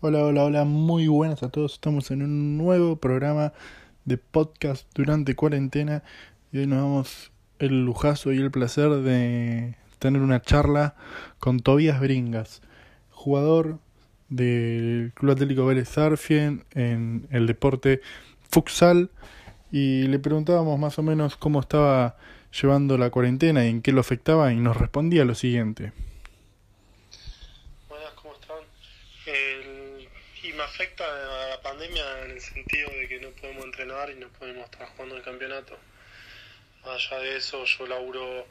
Hola, hola, hola, muy buenas a todos. Estamos en un nuevo programa de podcast durante cuarentena y hoy nos damos el lujazo y el placer de tener una charla con Tobías Bringas, jugador del Club Atlético Vélez Sarfien en el deporte futsal y le preguntábamos más o menos cómo estaba llevando la cuarentena y en qué lo afectaba y nos respondía lo siguiente. Buenas, ¿cómo están? El- y me afecta a la pandemia en el sentido de que no podemos entrenar y no podemos estar jugando el campeonato. Más allá de eso, yo laburo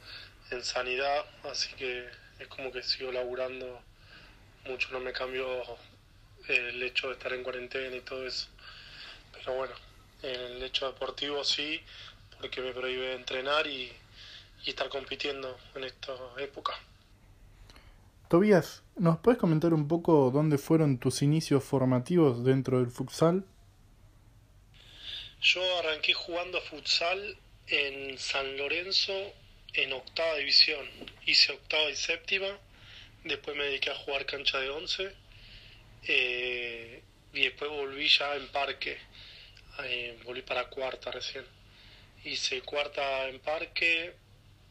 en sanidad, así que es como que sigo laburando mucho, no me cambió el hecho de estar en cuarentena y todo eso. Pero bueno, el hecho deportivo sí, porque me prohíbe entrenar y, y estar compitiendo en esta época. Tobías, ¿nos puedes comentar un poco dónde fueron tus inicios formativos dentro del futsal? Yo arranqué jugando futsal en San Lorenzo en octava división. Hice octava y séptima. Después me dediqué a jugar cancha de once. eh, y después volví ya en parque. Eh, volví para cuarta recién. Hice cuarta en parque.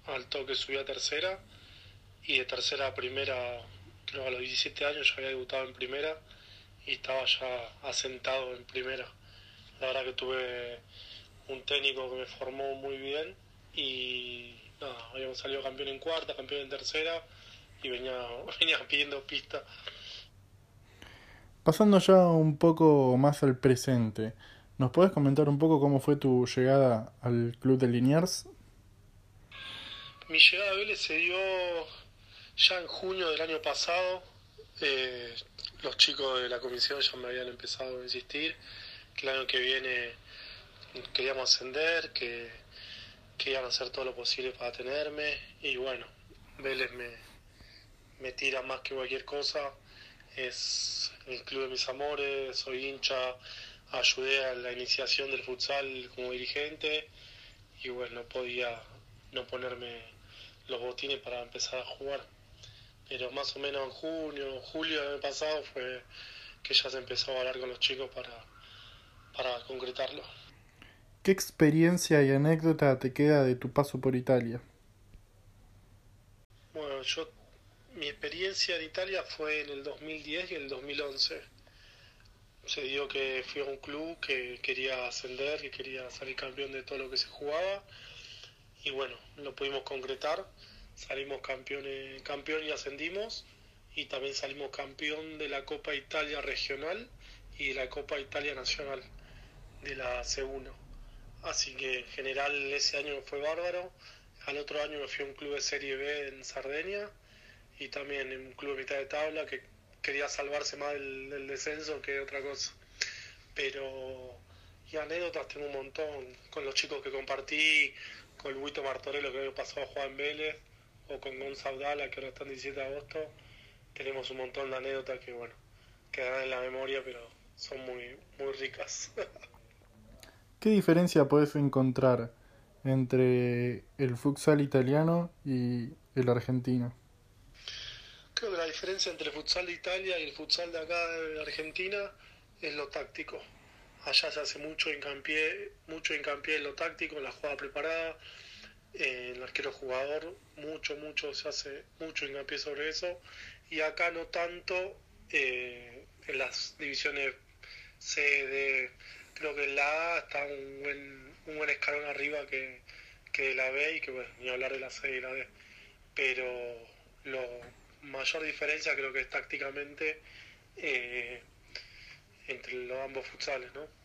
Al toque subí a tercera. Y de tercera a primera, creo que a los 17 años ya había debutado en primera. Y estaba ya asentado en primera. La verdad que tuve un técnico que me formó muy bien y nada, habíamos salido campeón en cuarta, campeón en tercera y venía, venía pidiendo pistas. Pasando ya un poco más al presente, ¿nos puedes comentar un poco cómo fue tu llegada al club de Liniers? Mi llegada a Vélez se dio ya en junio del año pasado. Eh, los chicos de la comisión ya me habían empezado a insistir que el año que viene queríamos ascender, que, que iban a hacer todo lo posible para tenerme y bueno, Vélez me, me tira más que cualquier cosa. Es el club de mis amores, soy hincha, ayudé a la iniciación del futsal como dirigente y bueno, no podía no ponerme los botines para empezar a jugar. Pero más o menos en junio, julio del año pasado fue que ya se empezó a hablar con los chicos para, para concretarlo. ¿Qué experiencia y anécdota te queda de tu paso por Italia? Bueno, yo mi experiencia en Italia fue en el 2010 y en el 2011. Se dio que fui a un club que quería ascender, que quería salir campeón de todo lo que se jugaba y bueno, lo pudimos concretar. Salimos campeones, campeón y ascendimos y también salimos campeón de la Copa Italia Regional y de la Copa Italia Nacional de la C1. Así que en general ese año fue bárbaro. Al otro año me fui a un club de Serie B en Sardenia y también en un club de mitad de tabla que quería salvarse más del, descenso que otra cosa. Pero y anécdotas tengo un montón con los chicos que compartí, con Luito Martorello que pasado a jugar en Vélez, o con Gonzalo Dala que ahora está en 17 de agosto. Tenemos un montón de anécdotas que bueno, quedarán en la memoria, pero son muy, muy ricas. ¿Qué diferencia puedes encontrar entre el futsal italiano y el argentino? Creo que la diferencia entre el futsal de Italia y el futsal de acá de Argentina es lo táctico. Allá se hace mucho hincapié, mucho hincapié en lo táctico, en la jugada preparada, en el arquero jugador, mucho, mucho se hace mucho hincapié sobre eso. Y acá no tanto eh, en las divisiones C, D. Creo que en la A está un buen, un buen escalón arriba que, que la B y que bueno, ni hablar de la C y la D. Pero lo mayor diferencia creo que es tácticamente eh, entre los ambos futsales, ¿no?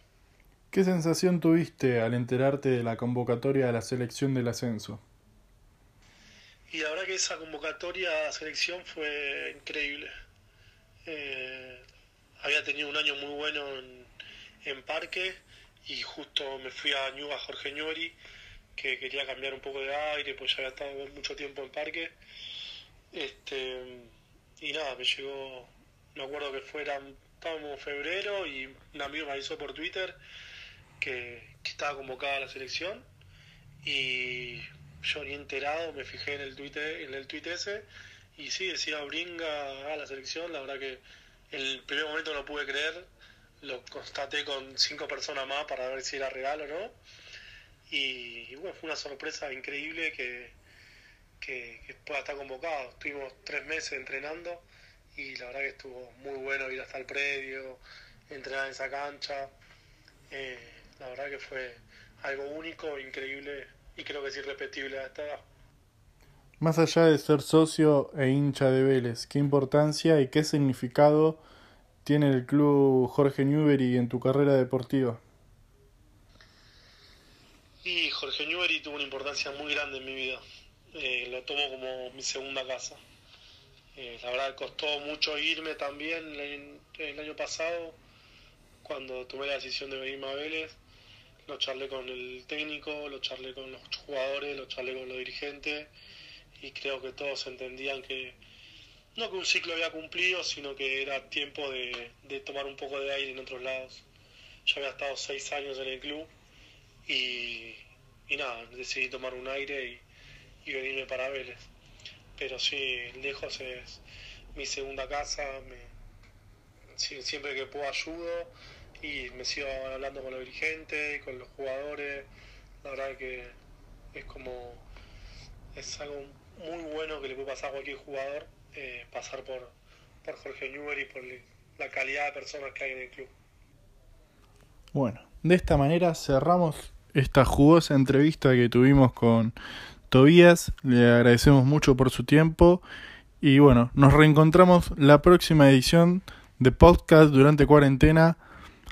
¿Qué sensación tuviste al enterarte de la convocatoria de la selección del ascenso? Y la verdad que esa convocatoria a selección fue increíble. Eh, había tenido un año muy bueno en, en Parque y justo me fui a Ñuga Jorge Ñori, que quería cambiar un poco de aire, pues ya había estado mucho tiempo en Parque. Este, y nada, me llegó, me acuerdo que fuera, estábamos en febrero y un amigo me avisó por Twitter que, estaba convocada a la selección y yo ni enterado me fijé en el tweet en el tweet ese y sí decía Bringa a la selección la verdad que el primer momento no pude creer, lo constaté con cinco personas más para ver si era real o no. Y, bueno, fue una sorpresa increíble que, que, que pueda estar convocado. Estuvimos tres meses entrenando y la verdad que estuvo muy bueno ir hasta el predio, entrenar en esa cancha. Eh, la verdad que fue algo único, increíble y creo que es irrepetible a esta edad. Más allá de ser socio e hincha de Vélez, ¿qué importancia y qué significado tiene el club Jorge Newbery en tu carrera deportiva? Y Jorge Newbery tuvo una importancia muy grande en mi vida. Eh, lo tomo como mi segunda casa. Eh, la verdad costó mucho irme también el, el, año pasado, cuando tomé la decisión de venirme a Vélez. Lo charlé con el técnico, lo charlé con los jugadores, lo charlé con los dirigentes y creo que todos entendían que no que un ciclo había cumplido, sino que era tiempo de, tomar un poco de aire en otros lados. Ya había estado seis años en el club y, nada, decidí tomar un aire y, venirme para Vélez. Pero sí, lejos es mi segunda casa, siempre que puedo ayudo y me sigo hablando con los dirigentes, con los jugadores. La verdad que es como es algo muy bueno que le puede pasar a cualquier jugador eh, pasar por, por Jorge Newbery y por la calidad de personas que hay en el club. Bueno, de esta manera cerramos esta jugosa entrevista que tuvimos con Tobías. Le agradecemos mucho por su tiempo. Y bueno, nos reencontramos la próxima edición de podcast durante cuarentena.